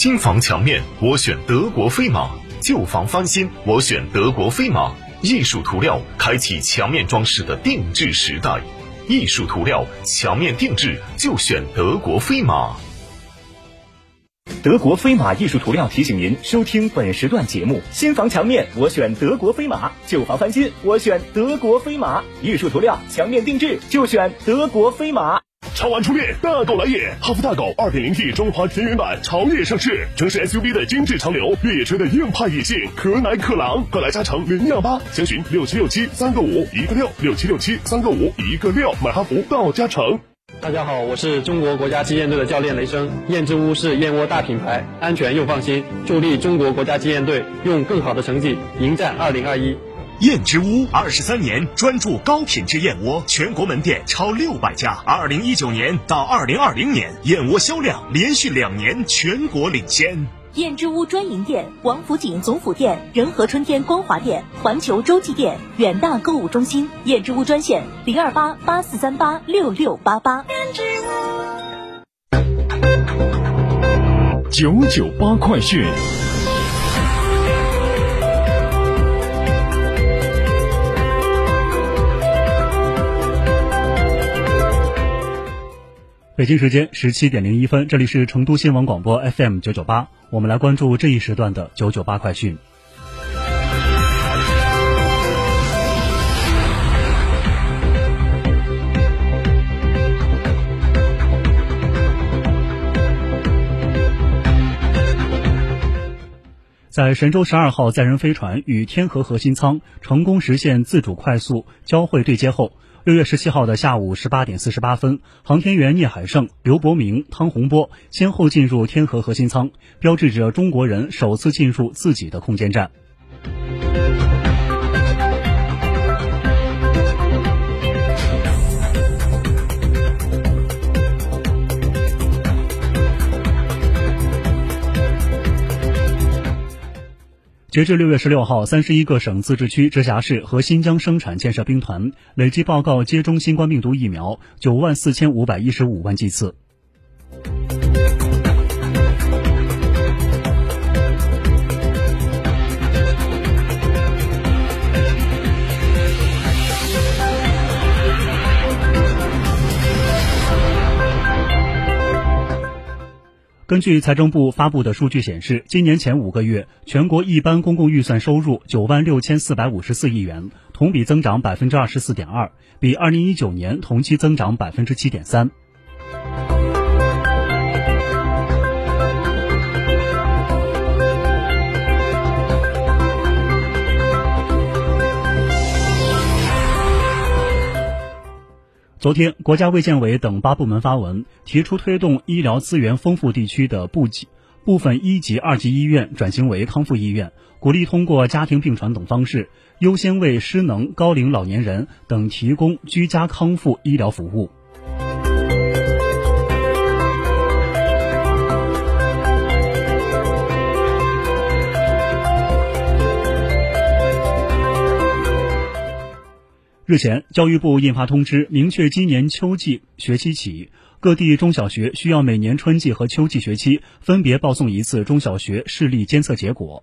新房墙面我选德国飞马，旧房翻新我选德国飞马。艺术涂料开启墙面装饰的定制时代，艺术涂料墙面定制就选德国飞马。德国飞马艺术涂料提醒您收听本时段节目：新房墙面我选德国飞马，旧房翻新我选德国飞马。艺术涂料墙面定制就选德国飞马。超玩初恋，大狗来也！哈弗大狗 2.0T 中华田园版潮野上市，城市 SUV 的精致潮流，越野车的硬派野性，可奶可狼，快来加诚零幺八，详询六七六七三个五一个六六七六七三个五一个六，买哈弗到嘉诚。大家好，我是中国国家击剑队的教练雷声。燕之屋是燕窝大品牌，安全又放心，助力中国国家击剑队用更好的成绩迎战2021。燕之屋二十三年专注高品质燕窝，全国门店超六百家。二零一九年到二零二零年，燕窝销量连续两年全国领先。燕之屋专营店：王府井总府店、仁和春天光华店、环球洲际店、远大购物中心。燕之屋专线：零二八八四三八六六八八。燕之屋九九八快讯。北京时间十七点零一分，这里是成都新闻广播 FM 九九八，我们来关注这一时段的九九八快讯。在神舟十二号载人飞船与天河核心舱成功实现自主快速交会对接后。六月十七号的下午十八点四十八分，航天员聂海胜、刘伯明、汤洪波先后进入天河核心舱，标志着中国人首次进入自己的空间站。截至六月十六号，三十一个省、自治区、直辖市和新疆生产建设兵团累计报告接种新冠病毒疫苗九万四千五百一十五万剂次。根据财政部发布的数据显示，今年前五个月，全国一般公共预算收入九万六千四百五十四亿元，同比增长百分之二十四点二，比二零一九年同期增长百分之七点三。昨天，国家卫健委等八部门发文，提出推动医疗资源丰富地区的部级部分一级、二级医院转型为康复医院，鼓励通过家庭病床等方式，优先为失能、高龄老年人等提供居家康复医疗服务。日前，教育部印发通知，明确今年秋季学期起，各地中小学需要每年春季和秋季学期分别报送一次中小学视力监测结果。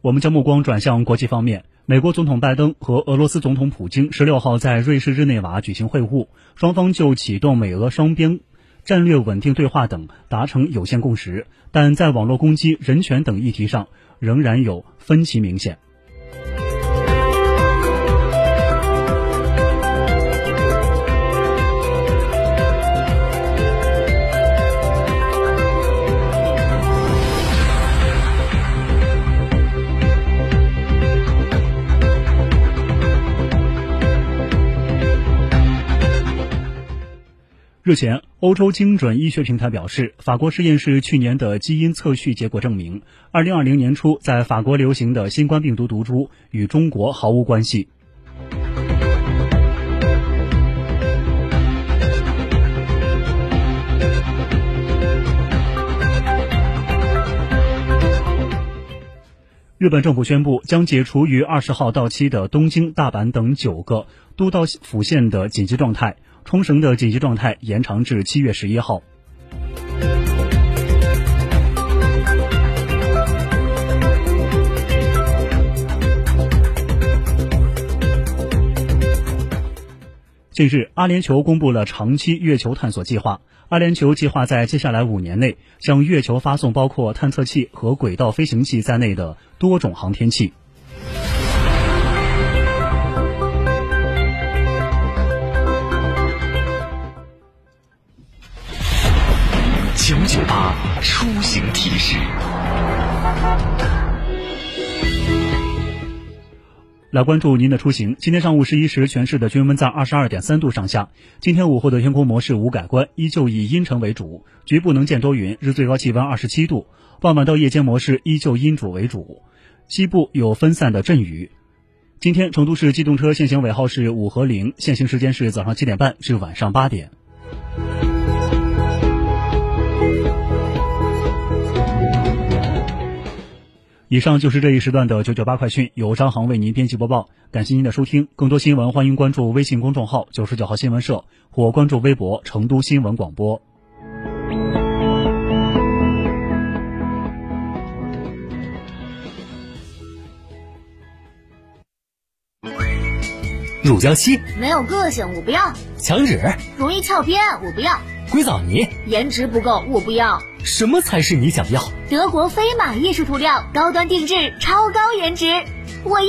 我们将目光转向国际方面，美国总统拜登和俄罗斯总统普京十六号在瑞士日内瓦举行会晤，双方就启动美俄双边。战略稳定对话等达成有限共识，但在网络攻击、人权等议题上仍然有分歧明显。日前，欧洲精准医学平台表示，法国实验室去年的基因测序结果证明，2020年初在法国流行的新冠病毒毒株与中国毫无关系。日本政府宣布，将解除于二十号到期的东京、大阪等九个都道府县的紧急状态，冲绳的紧急状态延长至七月十一号。近日，阿联酋公布了长期月球探索计划。阿联酋计划在接下来五年内向月球发送包括探测器和轨道飞行器在内的多种航天器。九九八出行提示。来关注您的出行。今天上午十一时，全市的均温在二十二点三度上下。今天午后的天空模式无改观，依旧以阴沉为主，局部能见多云，日最高气温二十七度。傍晚到夜间模式依旧阴主为主，西部有分散的阵雨。今天成都市机动车限行尾号是五和零，限行时间是早上七点半至晚上八点。以上就是这一时段的九九八快讯，由张航为您编辑播报。感谢您的收听，更多新闻欢迎关注微信公众号“九十九号新闻社”或关注微博“成都新闻广播”。乳胶漆？没有个性，我不要；墙纸？容易翘边，我不要；硅藻泥颜值不够，我不要。什么才是你想要？德国飞马艺术涂料，高端定制，超高颜值，我要。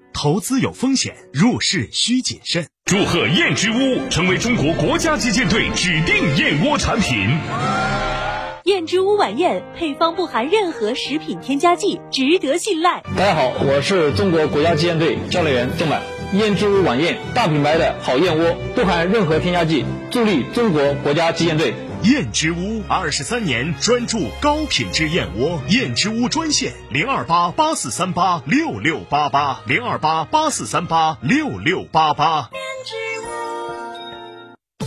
投资有风险，入市需谨慎。祝贺燕之屋成为中国国家击剑队指定燕窝产品。燕之屋晚宴配方不含任何食品添加剂，值得信赖。大家好，我是中国国家击剑队教练员郑满。燕之屋晚宴，大品牌的好燕窝，不含任何添加剂，助力中国国家击剑队。燕之屋二十三年专注高品质燕窝，燕之屋专线零二八八四三八六六八八零二八八四三八六六八八。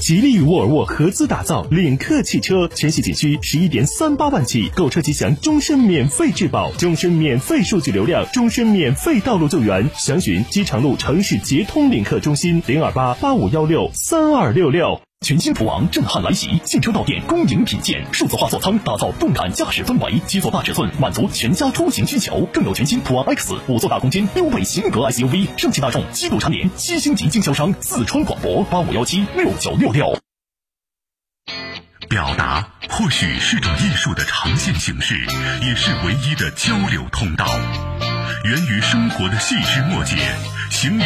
吉利与沃尔沃合资打造领克汽车，全系仅需十一点三八万起，购车即享终身免费质保、终身免费数据流量、终身免费道路救援。详询机场路城市捷通领克中心零二八八五幺六三二六六。全新途昂震撼来袭，现车到店恭迎品鉴，数字化座舱打造动感驾驶氛围，七座大尺寸满足全家出行需求。更有全新途昂 X 五座大空间溜背型格 SUV，上汽大众七度蝉联七星级经销商。四川广播八五幺七六九六六。表达或许是种艺术的呈现形式，也是唯一的交流通道。源于生活的细枝末节，行于。